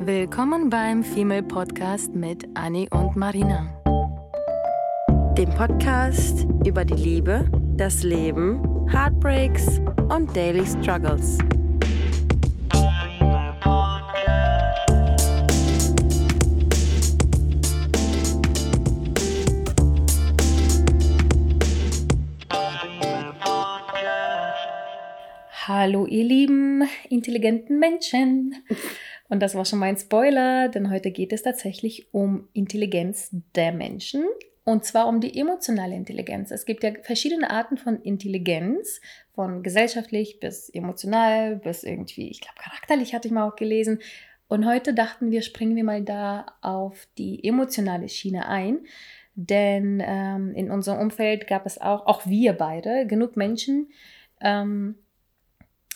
Willkommen beim Female Podcast mit Annie und Marina. Dem Podcast über die Liebe, das Leben, Heartbreaks und Daily Struggles. Hallo, ihr lieben, intelligenten Menschen. Und das war schon mein Spoiler, denn heute geht es tatsächlich um Intelligenz der Menschen. Und zwar um die emotionale Intelligenz. Es gibt ja verschiedene Arten von Intelligenz, von gesellschaftlich bis emotional, bis irgendwie, ich glaube, charakterlich hatte ich mal auch gelesen. Und heute dachten wir, springen wir mal da auf die emotionale Schiene ein. Denn ähm, in unserem Umfeld gab es auch, auch wir beide, genug Menschen, ähm,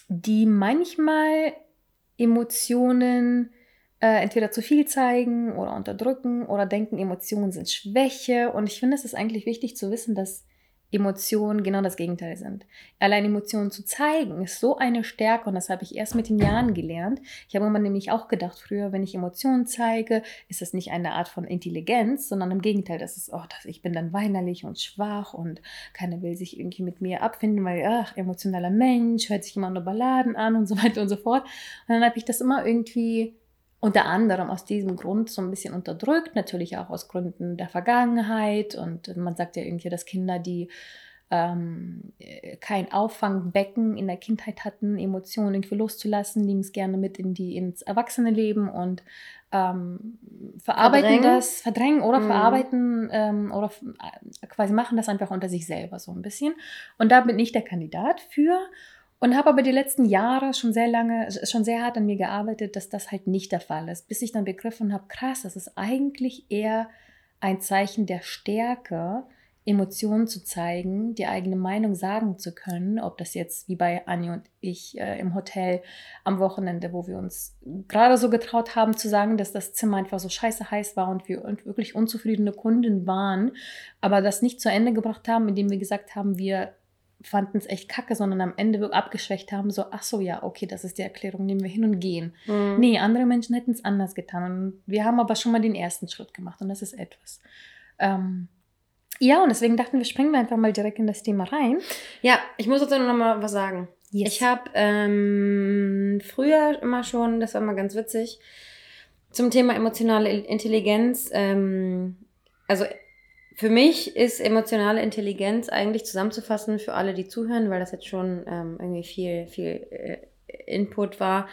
die manchmal Emotionen äh, entweder zu viel zeigen oder unterdrücken oder denken, Emotionen sind Schwäche. Und ich finde, es ist eigentlich wichtig zu wissen, dass Emotionen genau das Gegenteil sind. Allein Emotionen zu zeigen ist so eine Stärke und das habe ich erst mit den Jahren gelernt. Ich habe immer nämlich auch gedacht, früher, wenn ich Emotionen zeige, ist das nicht eine Art von Intelligenz, sondern im Gegenteil, das ist, oh, das, ich bin dann weinerlich und schwach und keiner will sich irgendwie mit mir abfinden, weil, ach, emotionaler Mensch, hört sich immer nur Balladen an und so weiter und so fort. Und dann habe ich das immer irgendwie unter anderem aus diesem Grund so ein bisschen unterdrückt, natürlich auch aus Gründen der Vergangenheit. Und man sagt ja irgendwie, dass Kinder, die ähm, kein Auffangbecken in der Kindheit hatten, Emotionen irgendwie loszulassen, nehmen es gerne mit in die, ins Erwachsenenleben und ähm, verarbeiten verdrängen. das, verdrängen oder mhm. verarbeiten ähm, oder äh, quasi machen das einfach unter sich selber so ein bisschen. Und da bin ich der Kandidat für. Und habe aber die letzten Jahre schon sehr lange, schon sehr hart an mir gearbeitet, dass das halt nicht der Fall ist. Bis ich dann begriffen habe, krass, das ist eigentlich eher ein Zeichen der Stärke, Emotionen zu zeigen, die eigene Meinung sagen zu können, ob das jetzt wie bei Anni und ich äh, im Hotel am Wochenende, wo wir uns gerade so getraut haben zu sagen, dass das Zimmer einfach so scheiße heiß war und wir wirklich unzufriedene Kunden waren, aber das nicht zu Ende gebracht haben, indem wir gesagt haben, wir fanden es echt kacke, sondern am Ende abgeschwächt haben, so, ach so, ja, okay, das ist die Erklärung, nehmen wir hin und gehen. Mhm. Nee, andere Menschen hätten es anders getan. Und wir haben aber schon mal den ersten Schritt gemacht und das ist etwas. Ähm, ja, und deswegen dachten wir, springen wir einfach mal direkt in das Thema rein. Ja, ich muss dazu noch mal was sagen. Yes. Ich habe ähm, früher immer schon, das war mal ganz witzig, zum Thema emotionale Intelligenz, ähm, also für mich ist emotionale Intelligenz eigentlich zusammenzufassen für alle, die zuhören, weil das jetzt schon ähm, irgendwie viel, viel äh, Input war.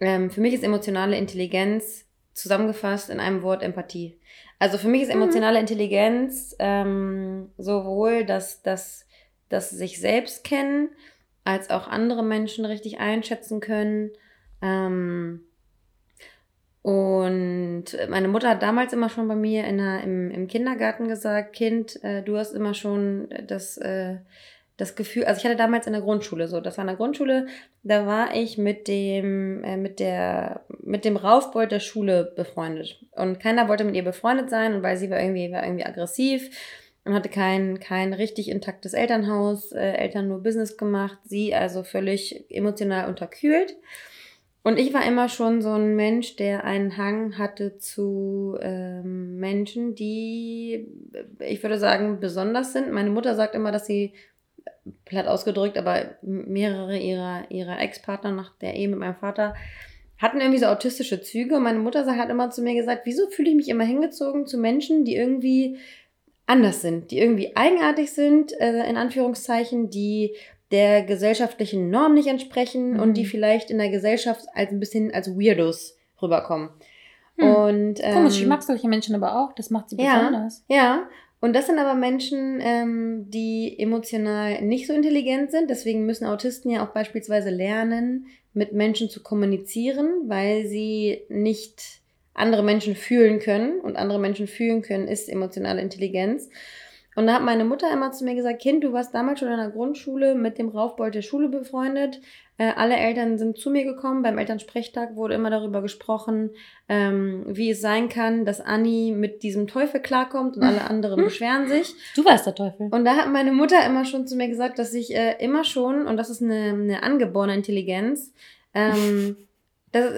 Ähm, für mich ist emotionale Intelligenz zusammengefasst in einem Wort Empathie. Also für mich ist mhm. emotionale. Intelligenz ähm, sowohl das, das, das sich selbst kennen, als auch andere Menschen richtig einschätzen können. Ähm, und meine Mutter hat damals immer schon bei mir in der, im, im Kindergarten gesagt, Kind, äh, du hast immer schon das, äh, das Gefühl, also ich hatte damals in der Grundschule so, das war in der Grundschule, da war ich mit dem, äh, mit der, mit dem Raufbold der Schule befreundet. Und keiner wollte mit ihr befreundet sein, weil sie war irgendwie, war irgendwie aggressiv und hatte kein, kein richtig intaktes Elternhaus, äh, Eltern nur Business gemacht, sie also völlig emotional unterkühlt. Und ich war immer schon so ein Mensch, der einen Hang hatte zu ähm, Menschen, die, ich würde sagen, besonders sind. Meine Mutter sagt immer, dass sie, platt ausgedrückt, aber mehrere ihrer, ihrer Ex-Partner nach der Ehe mit meinem Vater hatten irgendwie so autistische Züge. Und meine Mutter hat immer zu mir gesagt, wieso fühle ich mich immer hingezogen zu Menschen, die irgendwie anders sind, die irgendwie eigenartig sind, äh, in Anführungszeichen, die der gesellschaftlichen Norm nicht entsprechen mhm. und die mhm. vielleicht in der Gesellschaft als ein bisschen als Weirdos rüberkommen. Hm. Und, ähm, Komisch, ich mag solche Menschen aber auch, das macht sie besonders. Ja, ja. Und das sind aber Menschen, ähm, die emotional nicht so intelligent sind. Deswegen müssen Autisten ja auch beispielsweise lernen, mit Menschen zu kommunizieren, weil sie nicht andere Menschen fühlen können. Und andere Menschen fühlen können ist emotionale Intelligenz. Und da hat meine Mutter immer zu mir gesagt, Kind, du warst damals schon in der Grundschule mit dem Raufbold der Schule befreundet. Äh, alle Eltern sind zu mir gekommen. Beim Elternsprechtag wurde immer darüber gesprochen, ähm, wie es sein kann, dass Anni mit diesem Teufel klarkommt und alle anderen beschweren sich. Du warst der Teufel. Und da hat meine Mutter immer schon zu mir gesagt, dass ich äh, immer schon, und das ist eine, eine angeborene Intelligenz, ähm, das,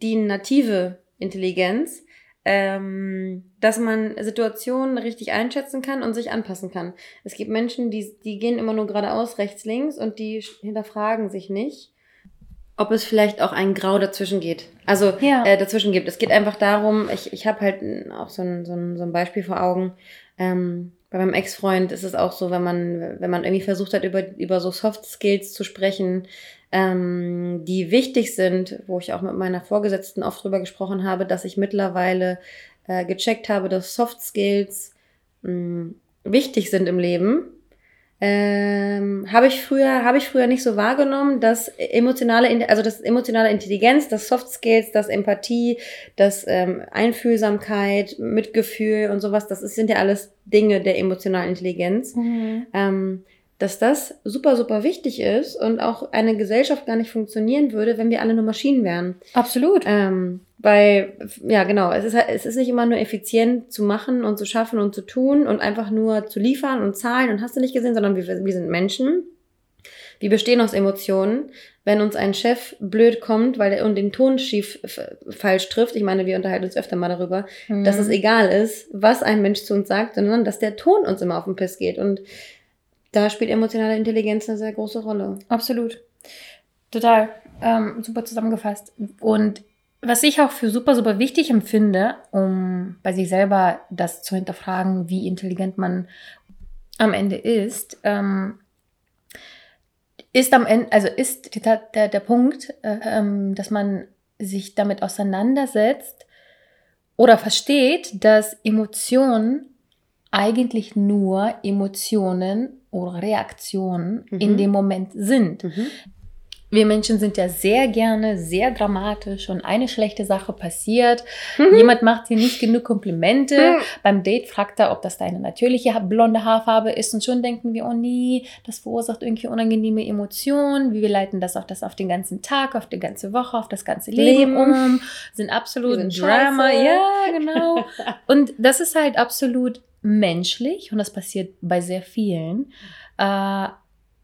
die native Intelligenz, ähm, dass man Situationen richtig einschätzen kann und sich anpassen kann. Es gibt Menschen, die, die gehen immer nur geradeaus, rechts, links und die hinterfragen sich nicht, ob es vielleicht auch ein Grau dazwischen geht. Also Ja. äh, dazwischen gibt. Es geht einfach darum, ich, ich habe halt auch so ein, so, ein, so ein Beispiel vor Augen. Ähm, bei meinem Ex-Freund ist es auch so, wenn man, wenn man irgendwie versucht hat, über, über so Soft Skills zu sprechen, ähm, die wichtig sind, wo ich auch mit meiner Vorgesetzten oft drüber gesprochen habe, dass ich mittlerweile äh, gecheckt habe, dass Soft Skills mh, wichtig sind im Leben. Ähm, habe ich früher habe ich früher nicht so wahrgenommen, dass emotionale also das emotionale Intelligenz, das Soft Skills, das Empathie, das ähm, Einfühlsamkeit, Mitgefühl und sowas, das ist, sind ja alles Dinge der emotionalen Intelligenz ähm, dass das super, super wichtig ist und auch eine Gesellschaft gar nicht funktionieren würde, wenn wir alle nur Maschinen wären. Absolut. Ähm, weil, ja, genau, es ist, halt- es ist nicht immer nur effizient zu machen und zu schaffen und zu tun und einfach nur zu liefern und zahlen und hast du nicht gesehen, sondern wir, wir sind Menschen. Wir bestehen aus Emotionen. Wenn uns ein Chef blöd kommt, weil er und den Ton schief falsch trifft, ich meine, wir unterhalten uns öfter mal darüber, dass Mhm. es egal ist, was ein Mensch zu uns sagt, sondern dass der Ton uns immer auf den Piss geht. Und da spielt emotionale Intelligenz eine sehr große Rolle. Absolut. Total. Ähm, super zusammengefasst. Und was ich auch für super, super wichtig empfinde, um bei sich selber das zu hinterfragen, wie intelligent man am Ende ist, ähm, ist am Ende, also ist Tat- der, der Punkt, äh, ähm, dass man sich damit auseinandersetzt oder versteht, dass Emotionen eigentlich nur Emotionen oder Reaktionen Mhm. in dem Moment sind. Wir Menschen sind ja sehr gerne sehr dramatisch und eine schlechte Sache passiert. Jemand macht dir nicht genug Komplimente. Mhm. Beim Date fragt er, ob das deine natürliche blonde Haarfarbe ist und schon denken wir, oh nee, das verursacht irgendwie unangenehme Emotionen. Wir leiten das auf das auf den ganzen Tag, auf die ganze Woche, auf das ganze Leben, Leben. um, sind absolut sind Drama. scheiße. Ja, genau. Und das ist halt absolut menschlich und das passiert bei sehr vielen. Äh,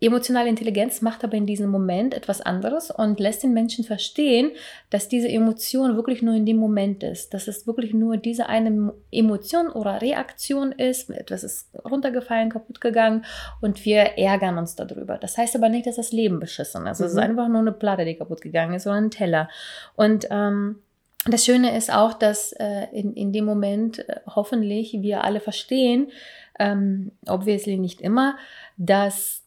emotionale Intelligenz macht aber in diesem Moment etwas anderes und lässt den Menschen verstehen, dass diese Emotion wirklich nur in dem Moment ist, dass es wirklich nur diese eine Emotion oder Reaktion ist, etwas ist runtergefallen, kaputt gegangen und wir ärgern uns darüber. Das heißt aber nicht, dass das Leben beschissen ist. Es ist Mhm. einfach nur eine Platte, die kaputt gegangen ist oder ein Teller. Und ähm, das Schöne ist auch, dass äh, in, in dem Moment äh, hoffentlich wir alle verstehen, ähm, obviously nicht immer, dass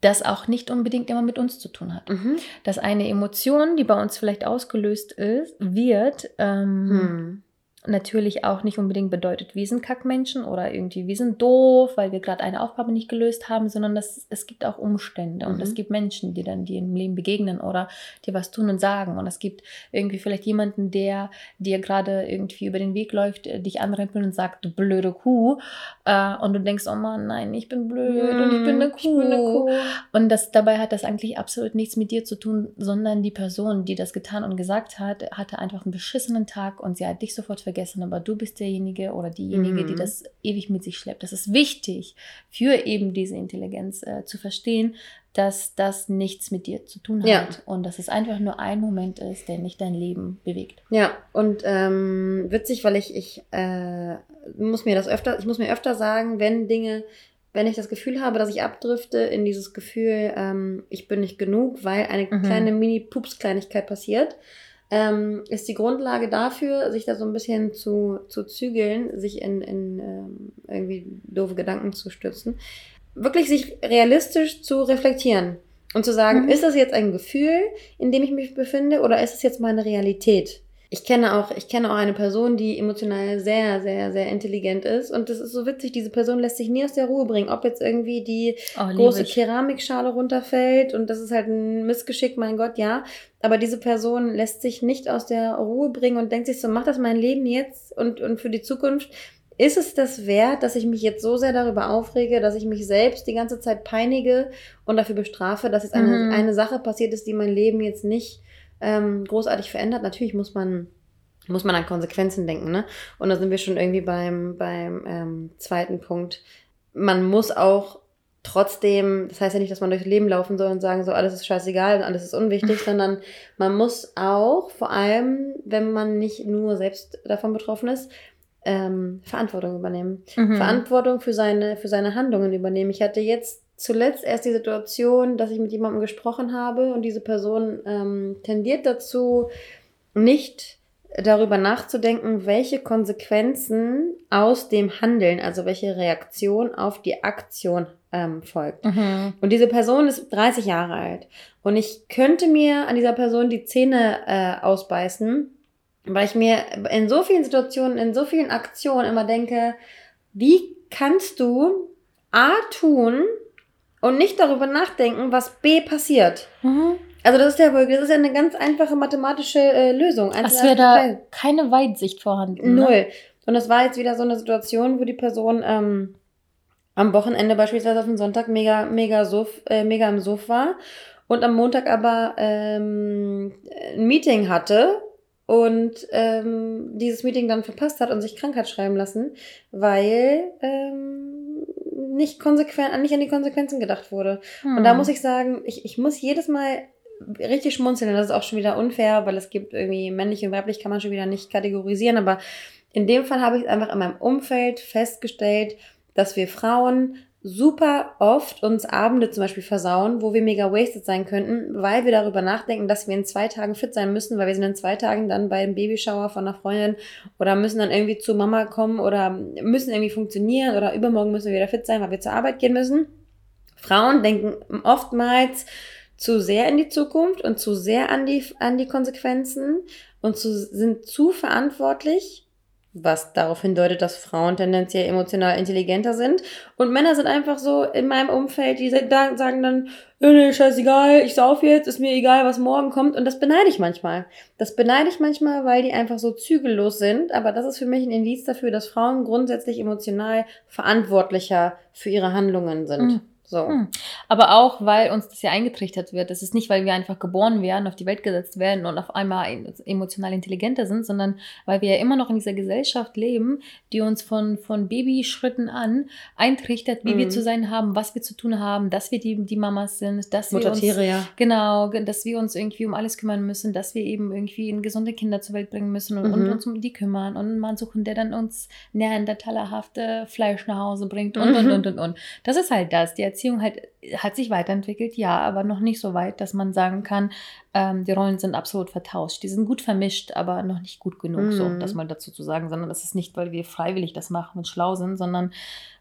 das auch nicht unbedingt immer mit uns zu tun hat. Mhm. Dass eine Emotion, die bei uns vielleicht ausgelöst ist, wird, ähm, Hm. Natürlich auch nicht unbedingt bedeutet, wir sind Kackmenschen oder irgendwie wir sind doof, weil wir gerade eine Aufgabe nicht gelöst haben, sondern das, es gibt auch Umstände und Mhm. es gibt Menschen, die dann dir im Leben begegnen oder dir was tun und sagen und es gibt irgendwie vielleicht jemanden, der dir gerade irgendwie über den Weg läuft, äh, dich anrempelt und sagt, du blöde Kuh äh, und du denkst, oh Mann, nein, ich bin blöd und ich bin eine Ich bin eine Kuh. Kuh. Und das, dabei hat das eigentlich absolut nichts mit dir zu tun, sondern die Person, die das getan und gesagt hat, hatte einfach einen beschissenen Tag und sie hat dich sofort vergessen, aber du bist derjenige oder diejenige, die Mhm. das ewig mit sich schleppt. Das ist wichtig für eben diese Intelligenz äh, zu verstehen, dass das nichts mit dir zu tun hat Ja. und dass es einfach nur ein Moment ist, der nicht dein Leben bewegt. Ja, und ähm, witzig, weil ich, ich äh, muss mir das öfter, ich muss mir öfter sagen, wenn Dinge, wenn ich das Gefühl habe, dass ich abdrifte in dieses Gefühl, ähm, ich bin nicht genug, weil eine Mhm. kleine Mini-Pups-Kleinigkeit passiert, ähm, ist die Grundlage dafür, sich da so ein bisschen zu, zu zügeln, sich in, in ähm, irgendwie doofe Gedanken zu stürzen, wirklich sich realistisch zu reflektieren und zu sagen, Mhm. ist das jetzt ein Gefühl, in dem ich mich befinde, oder ist es jetzt meine Realität? Ich kenne auch, ich kenne auch eine Person, die emotional sehr, sehr, sehr intelligent ist. Und das ist so witzig, diese Person lässt sich nie aus der Ruhe bringen. Ob jetzt irgendwie die Oh, große ich. Keramikschale runterfällt und das ist halt ein Missgeschick, mein Gott, ja. Aber diese Person lässt sich nicht aus der Ruhe bringen und denkt sich so, mach das mein Leben jetzt und, und für die Zukunft. Ist es das wert, dass ich mich jetzt so sehr darüber aufrege, dass ich mich selbst die ganze Zeit peinige und dafür bestrafe, dass jetzt eine, Mhm. eine Sache passiert ist, die mein Leben jetzt nicht ähm, großartig verändert? Natürlich muss man muss man an Konsequenzen denken, ne? Und da sind wir schon irgendwie beim, beim ähm, zweiten Punkt. Man muss auch trotzdem, das heißt ja nicht, dass man durchs Leben laufen soll und sagen so, alles ist scheißegal und alles ist unwichtig, sondern man muss auch, vor allem, wenn man nicht nur selbst davon betroffen ist, ähm, Verantwortung übernehmen. Mhm. Verantwortung für seine, für seine Handlungen übernehmen. Ich hatte jetzt zuletzt erst die Situation, dass ich mit jemandem gesprochen habe und diese Person ähm, tendiert dazu, nicht darüber nachzudenken, welche Konsequenzen aus dem Handeln, also welche Reaktion auf die Aktion ähm, folgt. Mhm. Und diese Person ist 30 Jahre alt. Und ich könnte mir an dieser Person die Zähne äh, ausbeißen, weil ich mir in so vielen Situationen, in so vielen Aktionen immer denke, wie kannst du A tun und nicht darüber nachdenken, was B passiert? Mhm. Also das ist ja wohl, das ist ja eine ganz einfache mathematische äh, Lösung. Es wäre da keine Weitsicht vorhanden. Ne? Null. Ne? Und das war jetzt wieder so eine Situation, wo die Person ähm, am Wochenende beispielsweise auf den Sonntag mega, mega, Suff, äh, mega im Suff war und am Montag aber ähm, ein Meeting hatte und ähm, dieses Meeting dann verpasst hat und sich krank hat schreiben lassen, weil ähm, nicht konsequent, nicht an die Konsequenzen gedacht wurde. Hm. Und da hm. muss ich sagen, ich, ich muss jedes Mal richtig schmunzeln. Das ist auch schon wieder unfair, weil es gibt irgendwie männlich und weiblich kann man schon wieder nicht kategorisieren. Aber in dem Fall habe ich einfach in meinem Umfeld festgestellt, dass wir Frauen super oft uns Abende zum Beispiel versauen, wo wir mega wasted sein könnten, weil wir darüber nachdenken, dass wir in zwei Tagen fit sein müssen, weil wir sind in zwei Tagen dann beim Babyshower von einer Freundin oder müssen dann irgendwie zu Mama kommen oder müssen irgendwie funktionieren oder übermorgen müssen wir wieder fit sein, weil wir zur Arbeit gehen müssen. Frauen denken oftmals zu sehr in die Zukunft und zu sehr an die, an die Konsequenzen und zu, sind zu verantwortlich was darauf hindeutet, dass Frauen tendenziell emotional intelligenter sind. Und Männer sind einfach so in meinem Umfeld, die sagen dann, nee, scheißegal, ich sauf jetzt, ist mir egal, was morgen kommt. Und das beneide ich manchmal. Das beneide ich manchmal, weil die einfach so zügellos sind. Aber das ist für mich ein Indiz dafür, dass Frauen grundsätzlich emotional verantwortlicher für ihre Handlungen sind. Mhm. So. Hm. Aber auch, weil uns das ja eingetrichtert wird. Das ist nicht, weil wir einfach geboren werden, auf die Welt gesetzt werden und auf einmal emotional intelligenter sind, sondern weil wir ja immer noch in dieser Gesellschaft leben, die uns von, von Babyschritten an eintrichtert, wie mhm. wir zu sein haben, was wir zu tun haben, dass wir die, die Mamas sind, dass wir uns, ja. genau, dass wir uns irgendwie um alles kümmern müssen, dass wir eben irgendwie gesunde Kinder zur Welt bringen müssen und, mhm. und uns um die kümmern und einen Mann suchen, der dann uns neandertalerhafte Fleisch nach Hause bringt und, mhm. und, und, und, und. Das ist halt das, die Erziehung Beziehung halt, hat sich weiterentwickelt, ja, aber noch nicht so weit, dass man sagen kann, ähm, die Rollen sind absolut vertauscht. Die sind gut vermischt, aber noch nicht gut genug, mhm. so das mal dazu zu sagen, sondern das ist nicht, weil wir freiwillig das machen und schlau sind, sondern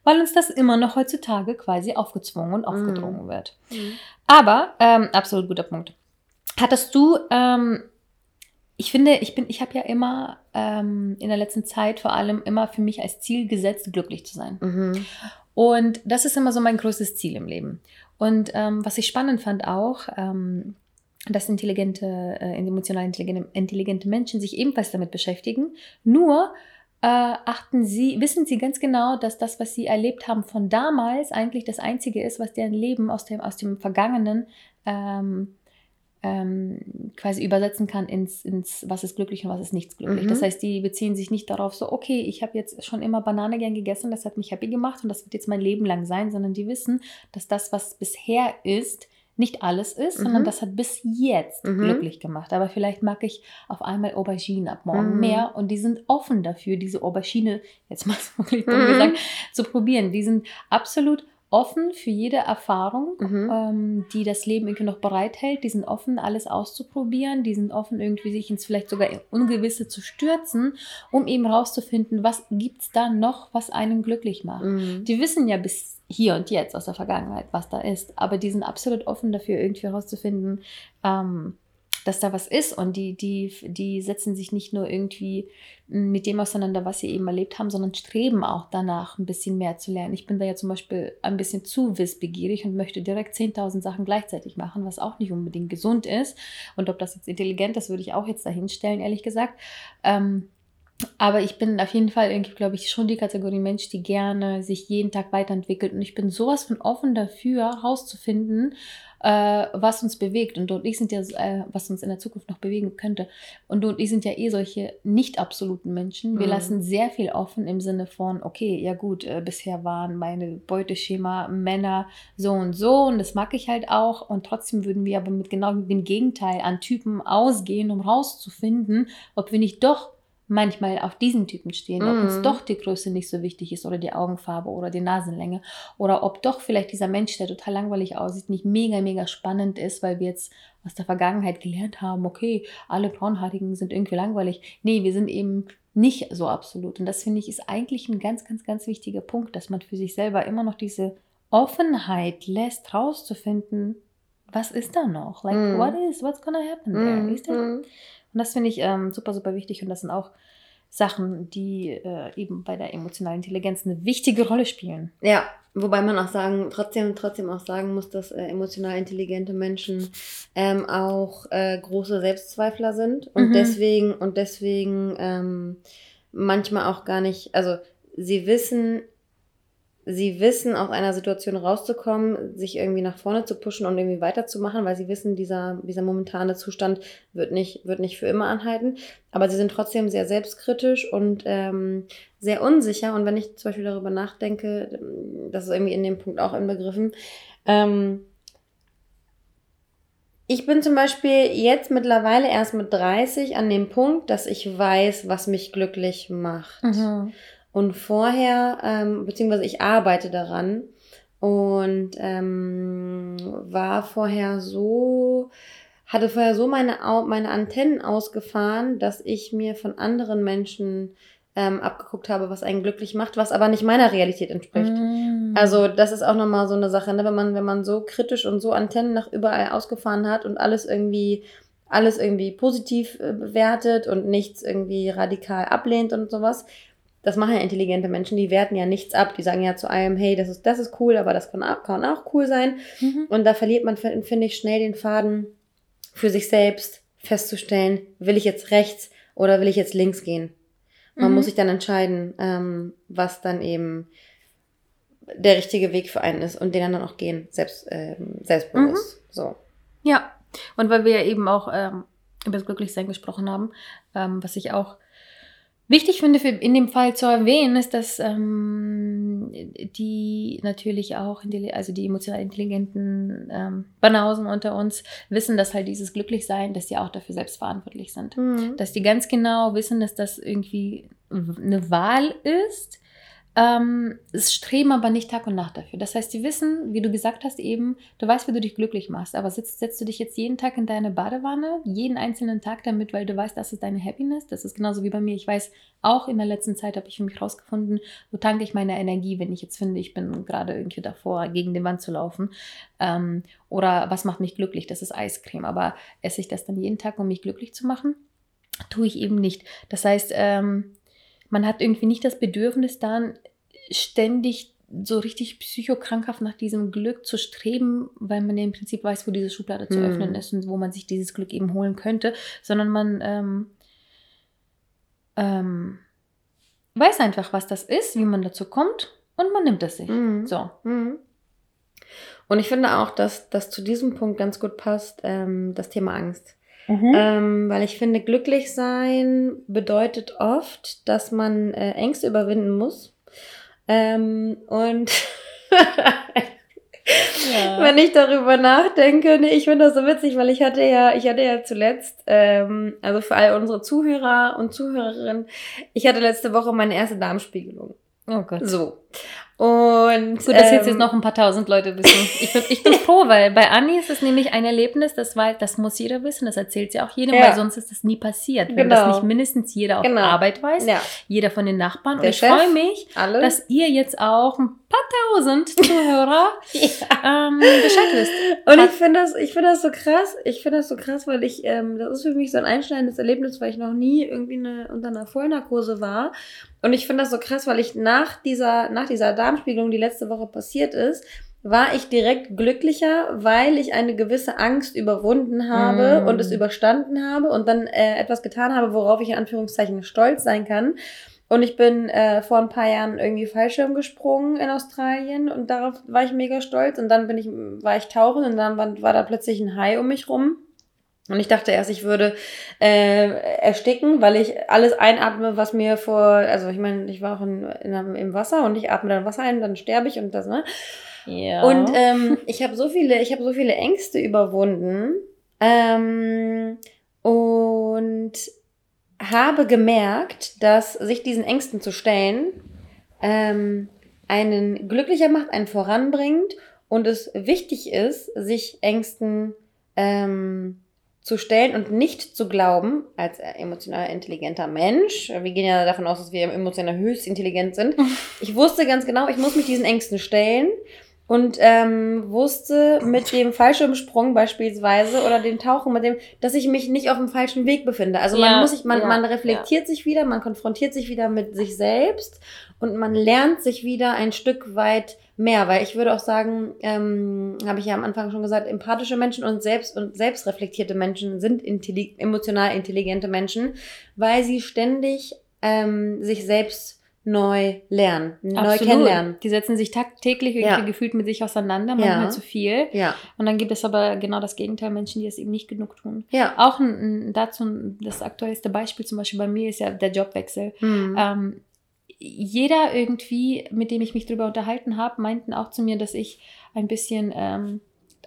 weil uns das immer noch heutzutage quasi aufgezwungen und aufgedrungen mhm. wird. Mhm. Aber, ähm, absolut guter Punkt. Hattest du ähm, ich finde, ich bin, ich habe ja immer ähm, in der letzten Zeit vor allem immer für mich als Ziel gesetzt, glücklich zu sein. Mhm. Und das ist immer so mein größtes Ziel im Leben. Und ähm, was ich spannend fand auch, ähm, dass intelligente, äh, emotional intelligente, intelligente Menschen sich ebenfalls damit beschäftigen. Nur äh, achten sie, wissen sie ganz genau, dass das, was sie erlebt haben von damals, eigentlich das Einzige ist, was deren Leben aus dem, aus dem Vergangenen ähm, ähm, quasi übersetzen kann ins, ins, was ist glücklich und was ist nichts glücklich. Mhm. Das heißt, die beziehen sich nicht darauf so, okay, ich habe jetzt schon immer Banane gern gegessen, das hat mich happy gemacht und das wird jetzt mein Leben lang sein, sondern die wissen, dass das, was bisher ist, nicht alles ist, mhm. sondern das hat bis jetzt mhm. glücklich gemacht. Aber vielleicht mag ich auf einmal Aubergine ab morgen mhm. mehr und die sind offen dafür, diese Aubergine, jetzt mal so dumm mhm. gesagt, zu probieren. Die sind absolut offen für jede Erfahrung, mhm. ähm, die das Leben irgendwie noch bereithält. Die sind offen, alles auszuprobieren. Die sind offen, irgendwie sich ins vielleicht sogar Ungewisse zu stürzen, um eben rauszufinden, was gibt es da noch, was einen glücklich macht. Mhm. Die wissen ja bis hier und jetzt aus der Vergangenheit, was da ist, aber die sind absolut offen dafür, irgendwie herauszufinden, ähm, dass da was ist und die, die, die setzen sich nicht nur irgendwie mit dem auseinander, was sie eben erlebt haben, sondern streben auch danach, ein bisschen mehr zu lernen. Ich bin da ja zum Beispiel ein bisschen zu wissbegierig und möchte direkt 10.000 Sachen gleichzeitig machen, was auch nicht unbedingt gesund ist. Und ob das jetzt intelligent ist, würde ich auch jetzt dahinstellen, ehrlich gesagt. Ähm, Aber ich bin auf jeden Fall, glaube ich, schon die Kategorie Mensch, die gerne sich jeden Tag weiterentwickelt. Und ich bin sowas von offen dafür, herauszufinden, äh, was uns bewegt. Und du und ich sind ja, äh, was uns in der Zukunft noch bewegen könnte. Und du und ich sind ja eh solche nicht absoluten Menschen. Wir mhm. lassen sehr viel offen im Sinne von, okay, ja gut, äh, bisher waren meine Beuteschema Männer so und so und das mag ich halt auch. Und trotzdem würden wir aber mit genau dem Gegenteil an Typen ausgehen, um rauszufinden, ob wir nicht doch manchmal auf diesen Typen stehen, ob uns mhm. doch die Größe nicht so wichtig ist oder die Augenfarbe oder die Nasenlänge oder ob doch vielleicht dieser Mensch, der total langweilig aussieht, nicht mega, mega spannend ist, weil wir jetzt aus der Vergangenheit gelernt haben, okay, alle Braunhaarigen sind irgendwie langweilig. Nee, wir sind eben nicht so absolut. Und das finde ich ist eigentlich ein ganz, ganz, ganz wichtiger Punkt, dass man für sich selber immer noch diese Offenheit lässt, rauszufinden, was ist da noch? Like, mm. what is, what's gonna happen there? Mm. There mm. Und das finde ich ähm, super, super wichtig. Und das sind auch Sachen, die äh, eben bei der emotionalen Intelligenz eine wichtige Rolle spielen. Ja, wobei man auch sagen, trotzdem, trotzdem auch sagen muss, dass äh, emotional intelligente Menschen ähm, auch äh, große Selbstzweifler sind und mhm. deswegen und deswegen ähm, manchmal auch gar nicht, also sie wissen, sie wissen, aus einer Situation rauszukommen, sich irgendwie nach vorne zu pushen und irgendwie weiterzumachen, weil sie wissen, dieser, dieser momentane Zustand wird nicht, wird nicht für immer anhalten. Aber sie sind trotzdem sehr selbstkritisch und ähm, sehr unsicher. Und wenn ich zum Beispiel darüber nachdenke, das ist irgendwie in dem Punkt auch inbegriffen, ähm, ich bin zum Beispiel jetzt mittlerweile erst mit 30 an dem Punkt, dass ich weiß, was mich glücklich macht. Mhm. Und vorher, ähm, beziehungsweise ich arbeite daran und ähm, war vorher so, hatte vorher so meine, meine Antennen ausgefahren, dass ich mir von anderen Menschen ähm, abgeguckt habe, was einen glücklich macht, was aber nicht meiner Realität entspricht. Mm. Also das ist auch nochmal so eine Sache, ne? wenn man wenn man so kritisch und so Antennen nach überall ausgefahren hat und alles irgendwie alles irgendwie positiv äh, bewertet und nichts irgendwie radikal ablehnt und sowas, das machen ja intelligente Menschen, die werten ja nichts ab. Die sagen ja zu einem, hey, das ist, das ist cool, aber das kann, kann auch cool sein. Mhm. Und da verliert man, finde ich, schnell den Faden für sich selbst festzustellen, will ich jetzt rechts oder will ich jetzt links gehen. Man mhm. muss sich dann entscheiden, ähm, was dann eben der richtige Weg für einen ist und den dann auch gehen, selbst, ähm, selbstbewusst. Mhm. So. Ja, und weil wir ja eben auch ähm, über das Glücklichsein gesprochen haben, ähm, was ich auch Wichtig finde in dem Fall zu erwähnen, ist, dass ähm, die natürlich auch, also die emotional intelligenten ähm, Banausen unter uns wissen, dass halt dieses Glücklichsein, dass die auch dafür selbst verantwortlich sind. Mhm. Dass die ganz genau wissen, dass das irgendwie eine Wahl ist ähm, streben aber nicht Tag und Nacht dafür. Das heißt, sie wissen, wie du gesagt hast, eben, du weißt, wie du dich glücklich machst, aber setzt, setzt du dich jetzt jeden Tag in deine Badewanne, jeden einzelnen Tag damit, weil du weißt, das ist deine Happiness. Das ist genauso wie bei mir. Ich weiß, auch in der letzten Zeit habe ich für mich rausgefunden, wo tanke ich meine Energie, wenn ich jetzt finde, ich bin gerade irgendwie davor, gegen die Wand zu laufen. Ähm, oder was macht mich glücklich? Das ist Eiscreme. Aber esse ich das dann jeden Tag, um mich glücklich zu machen? Tue ich eben nicht. Das heißt, ähm, man hat irgendwie nicht das Bedürfnis dann ständig so richtig psychokrankhaft nach diesem Glück zu streben, weil man ja im Prinzip weiß, wo diese Schublade zu hm. öffnen ist und wo man sich dieses Glück eben holen könnte, sondern man ähm, ähm, weiß einfach, was das ist, wie man dazu kommt und man nimmt es sich. Mhm. So. Mhm. Und ich finde auch, dass das zu diesem Punkt ganz gut passt, ähm, das Thema Angst. Mhm. Ähm, weil ich finde, glücklich sein bedeutet oft, dass man äh, Ängste überwinden muss. Ähm, und ja. wenn ich darüber nachdenke, nee, ich finde das so witzig, weil ich hatte ja, ich hatte ja zuletzt, ähm, also für all unsere Zuhörer und Zuhörerinnen, ich hatte letzte Woche meine erste Darmspiegelung. Oh Gott. So. Und, Gut, dass ähm, jetzt, jetzt noch ein paar tausend Leute wissen. Ich bin, ich bin froh, weil bei Anni ist es nämlich ein Erlebnis, das, war, das muss jeder wissen, das erzählt sie auch jedem, ja. weil sonst ist das nie passiert. Wenn genau. das nicht mindestens jeder auf genau. Arbeit weiß, ja. jeder von den Nachbarn. Der und ich freue mich, alle. dass ihr jetzt auch ein paar tausend Zuhörer ja. ähm, Bescheid wisst. Und ich finde das, ich finde das so krass, ich finde das so krass, weil ich, ähm, das ist für mich so ein einschneidendes Erlebnis, weil ich noch nie irgendwie eine, unter einer Vollnarkose war und ich finde das so krass, weil ich nach dieser, nach dieser Darmspiegelung, die letzte Woche passiert ist, war ich direkt glücklicher, weil ich eine gewisse Angst überwunden habe Mm. und es überstanden habe und dann äh, etwas getan habe, worauf ich in Anführungszeichen stolz sein kann. Und ich bin äh, vor ein paar Jahren irgendwie Fallschirm gesprungen in Australien und darauf war ich mega stolz. Und dann bin ich, war ich tauchen und dann war, war da plötzlich ein Hai um mich rum. Und ich dachte erst, ich würde äh, ersticken, weil ich alles einatme, was mir vor, also ich meine, ich war auch in, in, im Wasser und ich atme dann Wasser ein, dann sterbe ich und das, ne? Ja. Und ähm, ich habe so viele, ich habe so viele Ängste überwunden ähm, und habe gemerkt, dass sich diesen Ängsten zu stellen ähm, einen glücklicher macht, einen voranbringt und es wichtig ist, sich Ängsten ähm, zu stellen und nicht zu glauben, als emotional intelligenter Mensch, wir gehen ja davon aus, dass wir emotional höchst intelligent sind, ich wusste ganz genau, ich muss mich diesen Ängsten stellen und ähm, wusste mit dem Fallschirmsprung beispielsweise oder dem Tauchen mit dem, dass ich mich nicht auf dem falschen Weg befinde. Also man Ja, muss sich, man, ja, man reflektiert sich wieder, man konfrontiert sich wieder mit sich selbst und man lernt sich wieder ein Stück weit mehr, weil ich würde auch sagen, ähm, habe ich ja am Anfang schon gesagt, empathische Menschen und selbst und selbstreflektierte Menschen sind intelli emotional intelligente Menschen, weil sie ständig ähm, sich selbst neu lernen, neu kennenlernen. Die setzen sich tagtäglich irgendwie Ja. gefühlt mit sich auseinander, manchmal Ja. zu viel. Ja, Und dann gibt es aber genau das Gegenteil, Menschen, die es eben nicht genug tun. ja. Auch ein, ein, dazu das aktuellste Beispiel zum Beispiel bei mir ist ja der Jobwechsel. Hm. Ähm, jeder irgendwie, mit dem ich mich drüber unterhalten habe, meinten auch zu mir, dass ich ein bisschen, ähm,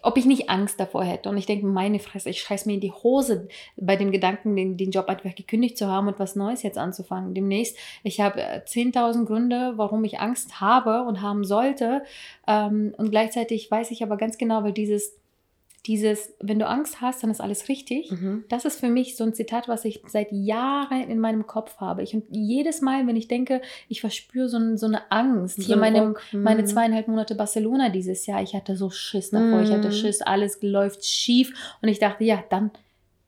ob ich nicht Angst davor hätte. Und ich denke, meine Fresse, ich scheiß mir in die Hose bei dem Gedanken, den, den Job einfach gekündigt zu haben und was Neues jetzt anzufangen. Demnächst, ich habe äh, 10.000 Gründe, warum ich Angst habe und haben sollte. Ähm, und gleichzeitig weiß ich aber ganz genau, weil dieses, dieses, wenn du Angst hast, dann ist alles richtig. Mhm. Das ist für mich so ein Zitat, was ich seit Jahren in meinem Kopf habe. Ich, und jedes Mal, wenn ich denke, ich verspüre so, ein, so eine Angst, So hier ein meine, meine mhm. zweieinhalb Monate Barcelona dieses Jahr, ich hatte so Schiss davor, ich hatte Mhm. Schiss, alles läuft schief und ich dachte, ja, dann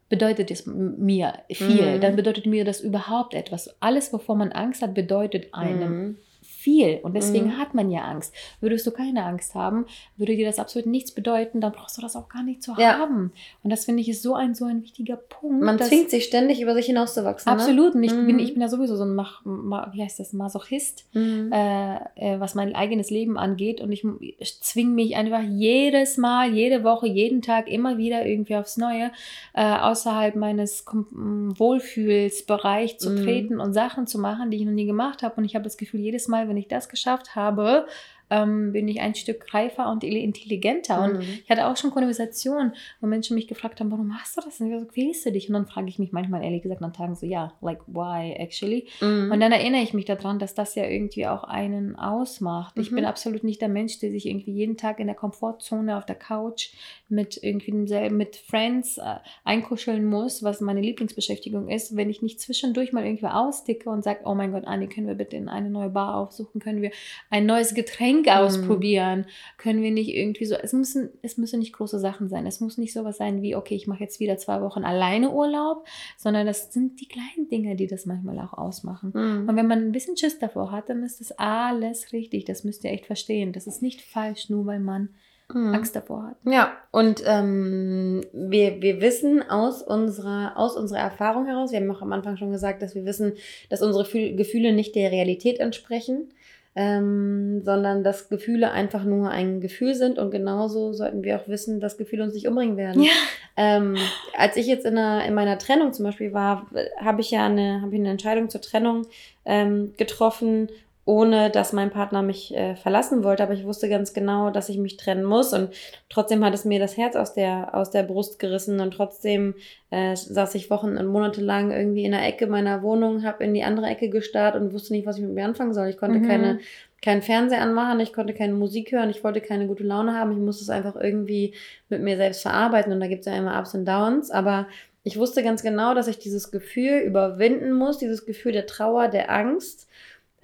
bedeutet es mir viel, Mhm. dann bedeutet mir das überhaupt etwas. Alles, wovor man Angst hat, bedeutet einem Mhm. Viel und deswegen Mhm. hat man ja Angst. Würdest du keine Angst haben, würde dir das absolut nichts bedeuten, dann brauchst du das auch gar nicht zu Ja. haben. Und das finde ich ist so ein so ein wichtiger Punkt. Man zwingt sich ständig über sich hinauszuwachsen. Absolut. Und ich, Mhm. bin, ich bin ja sowieso so ein Mach, Ma, wie heißt das, Masochist, Ne? Mhm. äh, äh, was mein eigenes Leben angeht. Und ich, ich zwinge mich einfach jedes Mal, jede Woche, jeden Tag immer wieder irgendwie aufs Neue äh, außerhalb meines Kom m, Wohlfühlsbereich zu Mhm. treten und Sachen zu machen, die ich noch nie gemacht habe. Und ich habe das Gefühl, jedes Mal, wenn ich das geschafft habe, ähm, bin ich ein Stück reifer und intelligenter. Und Mhm. ich hatte auch schon Konversationen, wo Menschen mich gefragt haben, warum machst du das denn? Wieso quälst du dich? Und dann frage ich mich manchmal ehrlich gesagt an Tagen so, ja, like why actually? Mhm. Und dann erinnere ich mich daran, dass das ja irgendwie auch einen ausmacht. Ich Mhm. bin absolut nicht der Mensch, der sich irgendwie jeden Tag in der Komfortzone auf der Couch mit irgendwie mit Friends äh, einkuscheln muss, was meine Lieblingsbeschäftigung ist, wenn ich nicht zwischendurch mal irgendwie ausdicke und sage, oh mein Gott, Anni, können wir bitte in eine neue Bar aufsuchen? Können wir ein neues Getränk Mhm. ausprobieren? Können wir nicht irgendwie so, es müssen, es müssen nicht große Sachen sein. Es muss nicht sowas sein wie, okay, ich mache jetzt wieder zwei Wochen alleine Urlaub, sondern das sind die kleinen Dinge, die das manchmal auch ausmachen. Mhm. Und wenn man ein bisschen Schiss davor hat, dann ist das alles richtig. Das müsst ihr echt verstehen. Das ist nicht falsch, nur weil man Mhm. Angst davor hat. Ja, und ähm, wir, wir wissen aus unserer, aus unserer Erfahrung heraus, wir haben auch am Anfang schon gesagt, dass wir wissen, dass unsere Fühl Gefühle nicht der Realität entsprechen, ähm, sondern dass Gefühle einfach nur ein Gefühl sind und genauso sollten wir auch wissen, dass Gefühle uns nicht umbringen werden. Ja. Ähm, als ich jetzt in, einer, in meiner Trennung zum Beispiel war, habe ich ja eine, habe ich eine Entscheidung zur Trennung ähm, getroffen, ohne dass mein Partner mich äh, verlassen wollte. Aber ich wusste ganz genau, dass ich mich trennen muss. Und trotzdem hat es mir das Herz aus der, aus der Brust gerissen. Und trotzdem äh, saß ich Wochen und Monate lang irgendwie in der Ecke meiner Wohnung, habe in die andere Ecke gestarrt und wusste nicht, was ich mit mir anfangen soll. Ich konnte Mhm. keine keinen Fernseher anmachen, ich konnte keine Musik hören, ich wollte keine gute Laune haben, ich musste es einfach irgendwie mit mir selbst verarbeiten und da gibt es ja immer Ups und Downs, aber ich wusste ganz genau, dass ich dieses Gefühl überwinden muss, dieses Gefühl der Trauer, der Angst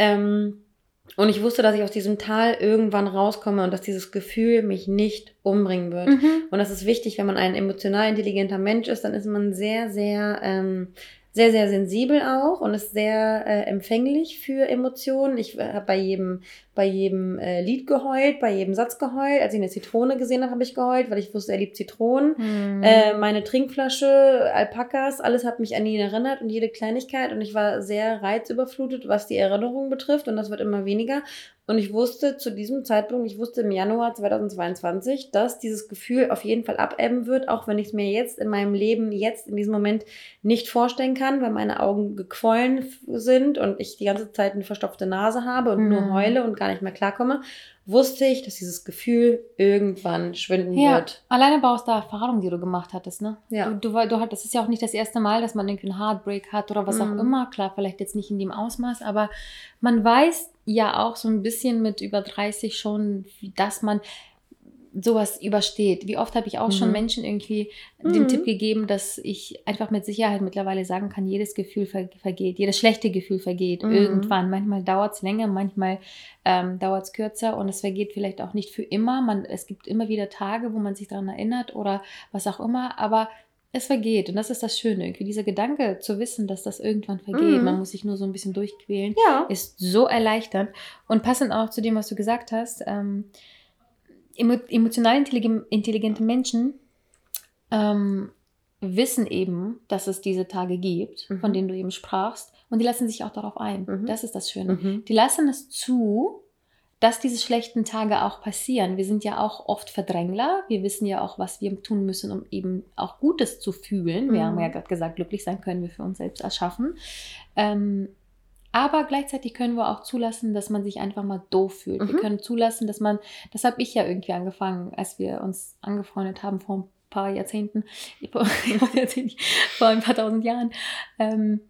ähm, und ich wusste, dass ich aus diesem Tal irgendwann rauskomme und dass dieses Gefühl mich nicht umbringen wird. Mhm. Und das ist wichtig, wenn man ein emotional intelligenter Mensch ist, dann ist man sehr, sehr, ähm, sehr, sehr sensibel auch und ist sehr äh, empfänglich für Emotionen. Ich habe bei jedem, bei jedem äh, Lied geheult, bei jedem Satz geheult. Als ich eine Zitrone gesehen habe, habe ich geheult, weil ich wusste, er liebt Zitronen. Mhm. Äh, meine Trinkflasche, Alpakas, alles hat mich an ihn erinnert und jede Kleinigkeit. Und ich war sehr reizüberflutet, was die Erinnerung betrifft. Und das wird immer weniger. Und ich wusste zu diesem Zeitpunkt, ich wusste im Januar 2022, dass dieses Gefühl auf jeden Fall abebben wird, auch wenn ich es mir jetzt in meinem Leben, jetzt in diesem Moment nicht vorstellen kann, weil meine Augen gequollen sind und ich die ganze Zeit eine verstopfte Nase habe und nur Mhm. heule und gar nicht mehr klarkomme, wusste ich, dass dieses Gefühl irgendwann schwinden Ja, wird. alleine aber aus der Erfahrung, die du gemacht hattest, ne? Ja. Du, du, du das ist ja auch nicht das erste Mal, dass man irgendwie einen Heartbreak hat oder was Mhm. auch immer. Klar, vielleicht jetzt nicht in dem Ausmaß, aber man weiß ja auch so ein bisschen mit über 30 schon, dass man sowas übersteht. Wie oft habe ich auch schon Mhm. Menschen irgendwie den Mhm. Tipp gegeben, dass ich einfach mit Sicherheit mittlerweile sagen kann, jedes Gefühl ver vergeht, jedes schlechte Gefühl vergeht Mhm. irgendwann. Manchmal dauert es länger, manchmal ähm, dauert es kürzer und es vergeht vielleicht auch nicht für immer. Man, es gibt immer wieder Tage, wo man sich daran erinnert oder was auch immer, aber es vergeht und das ist das Schöne, irgendwie dieser Gedanke zu wissen, dass das irgendwann vergeht. Mhm. Man muss sich nur so ein bisschen durchquälen Ja. ist so erleichternd. Und passend auch zu dem, was du gesagt hast, ähm, emotional intelligente, Menschen ähm, wissen eben, dass es diese Tage gibt, Mhm. von denen du eben sprachst, und die lassen sich auch darauf ein. Mhm. Das ist das Schöne. Mhm. Die lassen es zu, dass diese schlechten Tage auch passieren. Wir sind ja auch oft Verdrängler. Wir wissen ja auch, was wir tun müssen, um eben auch Gutes zu fühlen. Wir Mhm. haben ja gerade gesagt, glücklich sein können wir für uns selbst erschaffen. Ähm, aber gleichzeitig können wir auch zulassen, dass man sich einfach mal doof fühlt. Wir Mhm. können zulassen, dass man, das habe ich ja irgendwie angefangen, als wir uns angefreundet haben vor ein paar Jahrzehnten, vor ein paar tausend Jahren. Ähm,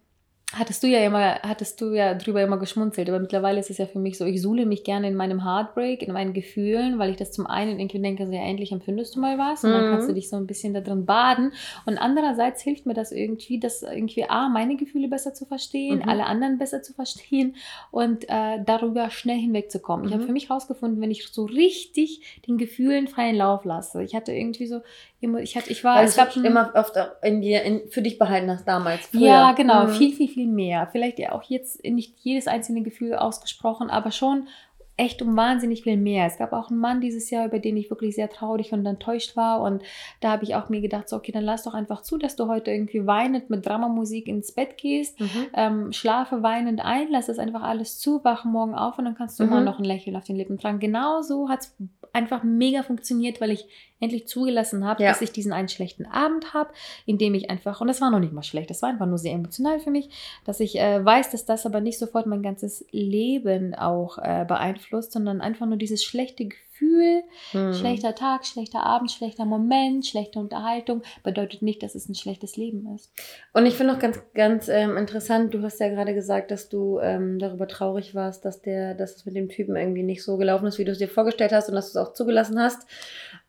hattest du ja immer, hattest du ja drüber immer geschmunzelt, aber mittlerweile ist es ja für mich so, ich suhle mich gerne in meinem Heartbreak, in meinen Gefühlen, weil ich das zum einen irgendwie denke, so ja, endlich empfindest du mal was und dann Mhm. kannst du dich so ein bisschen da drin baden und andererseits hilft mir das irgendwie, das irgendwie A, meine Gefühle besser zu verstehen, Mhm. alle anderen besser zu verstehen und äh, darüber schnell hinwegzukommen. Ich habe Mhm. für mich rausgefunden, wenn ich so richtig den Gefühlen freien Lauf lasse, ich hatte irgendwie so, ich hatte, ich war, es gab gab immer oft in dir, in, für dich behalten hast damals. Früher. ja, genau, Mhm. viel, viel, viel mehr. Vielleicht ja auch jetzt nicht jedes einzelne Gefühl ausgesprochen, aber schon echt um wahnsinnig viel mehr. Es gab auch einen Mann dieses Jahr, über den ich wirklich sehr traurig und enttäuscht war. Und da habe ich auch mir gedacht, so, okay, dann lass doch einfach zu, dass du heute irgendwie weinend mit Dramamusik ins Bett gehst. Mhm. Ähm, schlafe weinend ein, lass das einfach alles zu, wache morgen auf und dann kannst du Mhm. immer noch ein Lächeln auf den Lippen tragen. Genau so hat es einfach mega funktioniert, weil ich endlich zugelassen habe, Ja. dass ich diesen einen schlechten Abend habe, in dem ich einfach, und das war noch nicht mal schlecht, das war einfach nur sehr emotional für mich, dass ich äh, weiß, dass das aber nicht sofort mein ganzes Leben auch äh, beeinflusst, sondern einfach nur dieses schlechte Gefühl, Mhm. schlechter Tag, schlechter Abend, schlechter Moment, schlechte Unterhaltung, bedeutet nicht, dass es ein schlechtes Leben ist. Und ich finde auch ganz, ganz ähm, interessant, du hast ja gerade gesagt, dass du ähm, darüber traurig warst, dass der, dass es mit dem Typen irgendwie nicht so gelaufen ist, wie du es dir vorgestellt hast und dass du es auch zugelassen hast.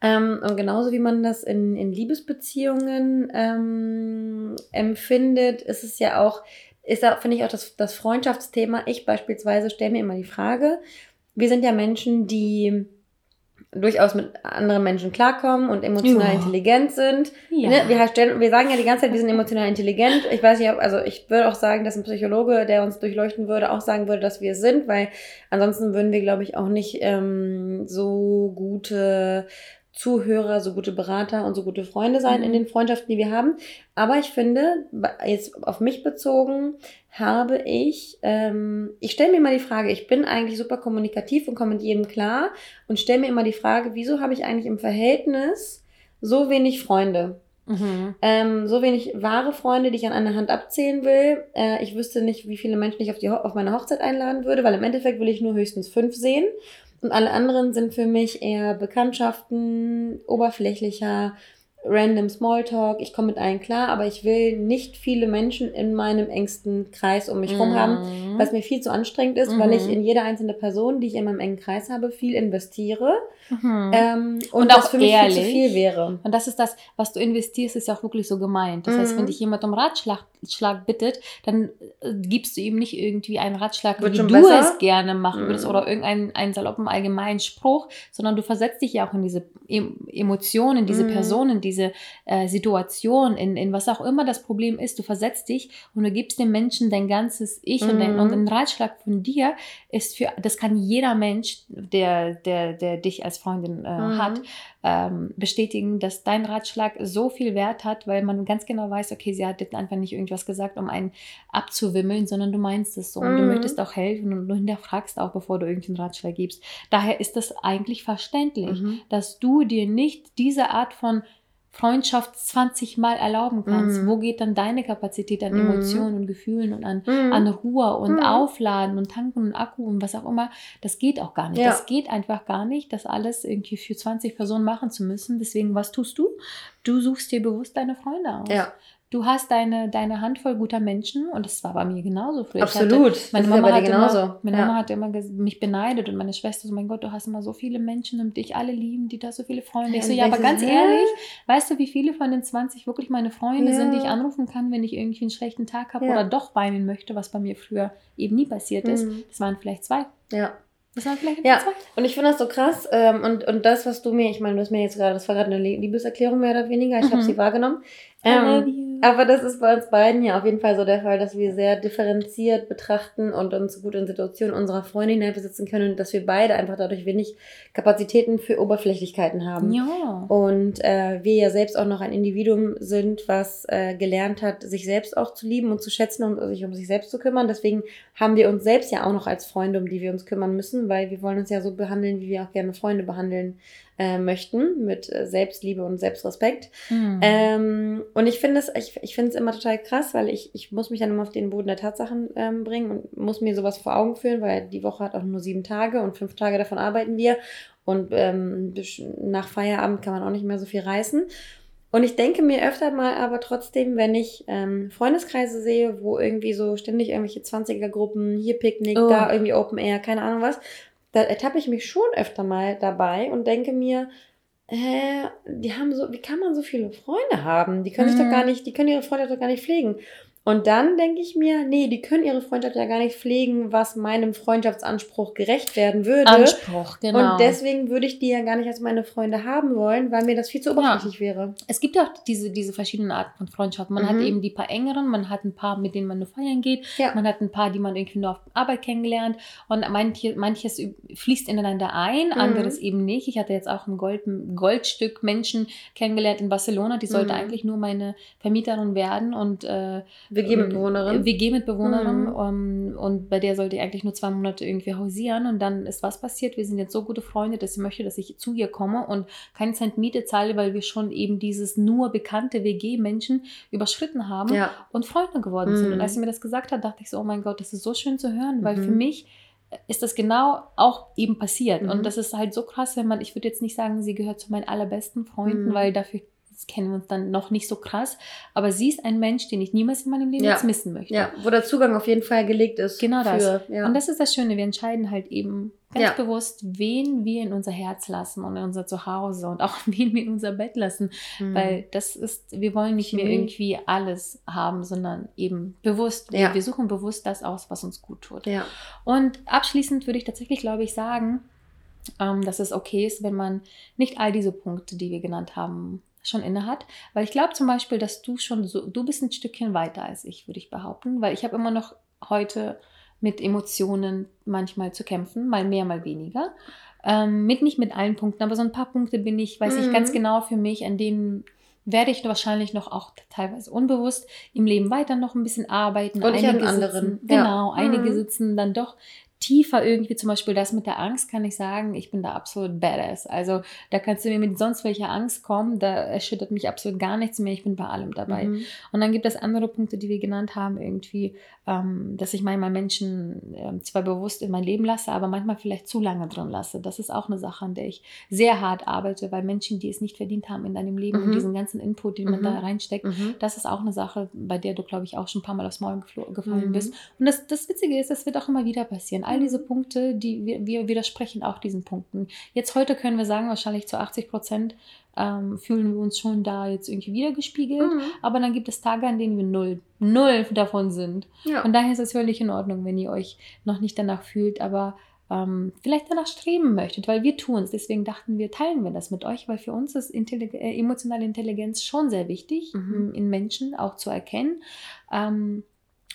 Ähm, und genauso wie man das in, in Liebesbeziehungen ähm, empfindet, ist es ja auch, ist da, finde ich, auch das, das Freundschaftsthema. Ich beispielsweise stelle mir immer die Frage, wir sind ja Menschen, die durchaus mit anderen Menschen klarkommen und emotional Ja. intelligent sind. Ja. Ne? Wir, stellen, wir sagen ja die ganze Zeit, wir sind emotional intelligent. Ich weiß nicht, also ich würde auch sagen, dass ein Psychologe, der uns durchleuchten würde, auch sagen würde, dass wir es sind, weil ansonsten würden wir, glaube ich, auch nicht ähm, so gute Zuhörer, so gute Berater und so gute Freunde sein Mhm. in den Freundschaften, die wir haben. Aber ich finde, jetzt auf mich bezogen, habe ich, ähm, ich stelle mir immer die Frage, ich bin eigentlich super kommunikativ und komme mit jedem klar und stelle mir immer die Frage, wieso habe ich eigentlich im Verhältnis so wenig Freunde? Mhm. Ähm, so wenig wahre Freunde, die ich an einer Hand abzählen will. Äh, ich wüsste nicht, wie viele Menschen ich auf, die, auf meine Hochzeit einladen würde, weil im Endeffekt will ich nur höchstens fünf sehen. Und alle anderen sind für mich eher Bekanntschaften, oberflächlicher, random Smalltalk. Ich komme mit allen klar, aber ich will nicht viele Menschen in meinem engsten Kreis um mich rum haben, Mhm. was mir viel zu anstrengend ist, weil ich Mhm. in jede einzelne Person, die ich in meinem engen Kreis habe, viel investiere. Mhm. Ähm, und, Und auch für mich viel zu ehrlich. viel wäre. Und das ist das, was du investierst, ist ja auch wirklich so gemeint. Das heißt, Mhm. wenn dich jemand um Ratschlag, Ratschlag bittet, dann äh, gibst du ihm nicht irgendwie einen Ratschlag, Wird wie du besser? es gerne machen würdest Mhm. oder irgendeinen einen saloppen allgemeinen Spruch, sondern du versetzt dich ja auch in diese em Emotionen, in diese Mhm. Person, in diese äh, Situation, in, in was auch immer das Problem ist. Du versetzt dich und du gibst dem Menschen dein ganzes Ich und, dein, und ein Ratschlag von dir ist für, das kann jeder Mensch, der, der, der dich als Freundin äh, Mhm. hat, ähm, bestätigen, dass dein Ratschlag so viel Wert hat, weil man ganz genau weiß, okay, sie hat jetzt einfach nicht irgendwas gesagt, um einen abzuwimmeln, sondern du meinst es so und du Mhm. möchtest auch helfen und du hinterfragst auch, bevor du irgendeinen Ratschlag gibst. Daher ist das eigentlich verständlich, Mhm. dass du dir nicht diese Art von Freundschaft 20 Mal erlauben kannst. Mhm. Wo geht dann deine Kapazität an Mhm. Emotionen und Gefühlen und an Mhm. an Ruhe und Mhm. Aufladen und Tanken und Akku und was auch immer, das geht auch gar nicht. Ja. Das geht einfach gar nicht, das alles irgendwie für 20 Personen machen zu müssen. Deswegen, was tust du? Du suchst dir bewusst deine Freunde aus. Ja, Du hast deine, deine Handvoll guter Menschen und das war bei mir genauso früher. Absolut. Hatte, meine Mama, hat dir immer, genauso. meine ja. Mama hat immer mich beneidet und meine Schwester so, mein Gott, du hast immer so viele Menschen und dich alle lieben, die da so viele Freunde. Ich so, ja, aber ganz ehrlich, weißt du, wie viele von den 20 wirklich meine Freunde Ja. sind, die ich anrufen kann, wenn ich irgendwie einen schlechten Tag habe Ja. oder doch weinen möchte, was bei mir früher eben nie passiert ist. Mhm. Das waren vielleicht zwei. ja. Das waren vielleicht Ja. zwei. Und ich finde das so krass. Ähm, und, und das, was du mir, ich meine, du hast mir jetzt gerade, das war gerade eine Lie- Liebeserklärung mehr oder weniger. Ich habe Mhm. sie wahrgenommen. Ähm, aber das ist bei uns beiden ja auf jeden Fall so der Fall, dass wir sehr differenziert betrachten und uns gut in Situationen unserer Freunde hineinversetzen können und dass wir beide einfach dadurch wenig Kapazitäten für Oberflächlichkeiten haben. ja. Und äh, wir ja selbst auch noch ein Individuum sind, was äh, gelernt hat, sich selbst auch zu lieben und zu schätzen und sich um sich selbst zu kümmern. Deswegen haben wir uns selbst ja auch noch als Freunde, um die wir uns kümmern müssen, weil wir wollen uns ja so behandeln, wie wir auch gerne Freunde behandeln äh, möchten, mit äh, Selbstliebe und Selbstrespekt. Mhm. Ähm, und ich finde es, ich, ich finde es immer total krass, weil ich, ich muss mich dann immer auf den Boden der Tatsachen ähm, bringen und muss mir sowas vor Augen führen, weil die Woche hat auch nur sieben Tage und fünf Tage davon arbeiten wir. Und ähm, nach Feierabend kann man auch nicht mehr so viel reißen. Und ich denke mir öfter mal aber trotzdem, wenn ich ähm, Freundeskreise sehe, wo irgendwie so ständig irgendwelche 20er-Gruppen, hier Picknick, Oh. da irgendwie Open Air, keine Ahnung was, da ertappe ich mich schon öfter mal dabei und denke mir, äh, die haben so, wie kann man so viele Freunde haben? Die können sich Mhm. doch gar nicht, die können ihre Freundschaft doch gar nicht pflegen. Und dann denke ich mir, nee, die können ihre Freundschaft ja gar nicht pflegen, was meinem Freundschaftsanspruch gerecht werden würde. Anspruch, genau. Und deswegen würde ich die ja gar nicht als meine Freunde haben wollen, weil mir das viel zu oberflächlich wäre. es gibt ja auch diese, diese verschiedenen Arten von Freundschaften. Man hat Mhm. eben die paar engeren, man hat ein paar, mit denen man nur feiern geht, Ja. man hat ein paar, die man irgendwie nur auf Arbeit kennengelernt und manche, manches fließt ineinander ein, Mhm. anderes eben nicht. Ich hatte jetzt auch ein Gold, Goldstück Menschen kennengelernt in Barcelona, die sollte Mhm. eigentlich nur meine Vermieterin werden und äh, WG-Mitbewohnerin. WG-Mitbewohnerin Mhm. um, und bei der sollte ich eigentlich nur zwei Monate irgendwie hausieren und dann ist was passiert. Wir sind jetzt so gute Freunde, dass sie möchte, dass ich zu ihr komme und keinen Cent Miete zahle, weil wir schon eben dieses nur bekannte WG-Menschen überschritten haben Ja. und Freunde geworden sind. Mhm. Und als sie mir das gesagt hat, dachte ich so, oh mein Gott, das ist so schön zu hören, weil Mhm. für mich ist das genau auch eben passiert. Mhm. Und das ist halt so krass, wenn man, ich würde jetzt nicht sagen, sie gehört zu meinen allerbesten Freunden, Mhm. weil dafür kennen wir uns dann noch nicht so krass. Aber sie ist ein Mensch, den ich niemals in meinem Leben Ja. jetzt missen möchte. ja, wo der Zugang auf jeden Fall gelegt ist. Genau das. Für, ja. Und das ist das Schöne, wir entscheiden halt eben ganz Ja. bewusst, wen wir in unser Herz lassen und in unser Zuhause und auch wen wir in unser Bett lassen. Mhm. Weil das ist, wir wollen nicht mehr irgendwie alles haben, sondern eben bewusst. Wir, Ja. wir suchen bewusst das aus, was uns gut tut. ja. Und abschließend würde ich tatsächlich, glaube ich, sagen, ähm, dass es okay ist, wenn man nicht all diese Punkte, die wir genannt haben, schon inne hat. Weil ich glaube zum Beispiel, dass du schon so, du bist ein Stückchen weiter als ich, würde ich behaupten. Weil ich habe immer noch heute mit Emotionen manchmal zu kämpfen, mal mehr, mal weniger. Ähm, mit nicht mit allen Punkten, aber so ein paar Punkte bin ich, weiß ich Mhm. ganz genau für mich, an denen werde ich wahrscheinlich noch auch teilweise unbewusst im Leben weiter noch ein bisschen arbeiten. Und ich an Einige anderen, Sitzen, ja. Genau, einige Mhm. sitzen dann doch tiefer irgendwie, zum Beispiel das mit der Angst, kann ich sagen, ich bin da absolut badass. Also da kannst du mir mit sonst welcher Angst kommen, da erschüttert mich absolut gar nichts mehr, ich bin bei allem dabei. Mhm. Und dann gibt es andere Punkte, die wir genannt haben, irgendwie, ähm, dass ich manchmal Menschen ähm, zwar bewusst in mein Leben lasse, aber manchmal vielleicht zu lange drin lasse. Das ist auch eine Sache, an der ich sehr hart arbeite, weil Menschen, die es nicht verdient haben in deinem Leben Mhm. und diesen ganzen Input, den man Mhm. da reinsteckt, Mhm. das ist auch eine Sache, bei der du, glaube ich, auch schon ein paar Mal aufs Maul gefallen Mhm. bist. Und das, das Witzige ist, das wird auch immer wieder passieren. All diese Punkte, die wir, wir widersprechen auch diesen Punkten. Jetzt heute können wir sagen, wahrscheinlich zu 80 Prozent ähm, fühlen wir uns schon da jetzt irgendwie wiedergespiegelt. Mhm. Aber dann gibt es Tage, an denen wir null, null davon sind. Ja. Und daher ist es völlig in Ordnung, wenn ihr euch noch nicht danach fühlt, aber ähm, vielleicht danach streben möchtet, weil wir tun es. Deswegen dachten wir, teilen wir das mit euch, weil für uns ist Intellig äh, emotionale Intelligenz schon sehr wichtig, Mhm. in Menschen auch zu erkennen. Ähm,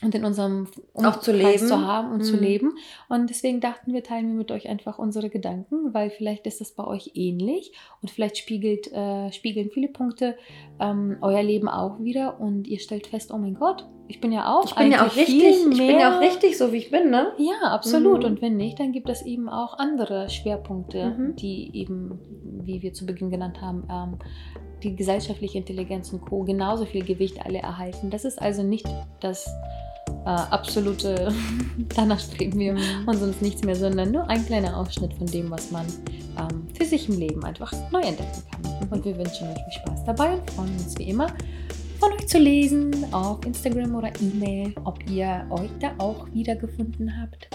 und in unserem Auch zu Umkreis leben. zu haben und zu Mhm. leben. Und deswegen dachten wir, teilen wir mit euch einfach unsere Gedanken, weil vielleicht ist das bei euch ähnlich und vielleicht spiegelt, äh, spiegeln viele Punkte ähm, euer Leben auch wieder und ihr stellt fest, oh mein Gott, ich bin ja auch Ich bin ja auch richtig, ich bin ja auch richtig so, wie ich bin, ne? ja, absolut. Mhm. Und wenn nicht, dann gibt es eben auch andere Schwerpunkte, Mhm. die eben, wie wir zu Beginn genannt haben, ähm, die gesellschaftliche Intelligenz und Co. genauso viel Gewicht alle erhalten. Das ist also nicht das äh, absolute, danach streben wir Mhm. und sonst nichts mehr, sondern nur ein kleiner Ausschnitt von dem, was man ähm, für sich im Leben einfach neu entdecken kann. Und wir wünschen euch viel Spaß dabei und freuen uns wie immer von euch zu lesen auf Instagram oder E-Mail, ob ihr euch da auch wiedergefunden habt.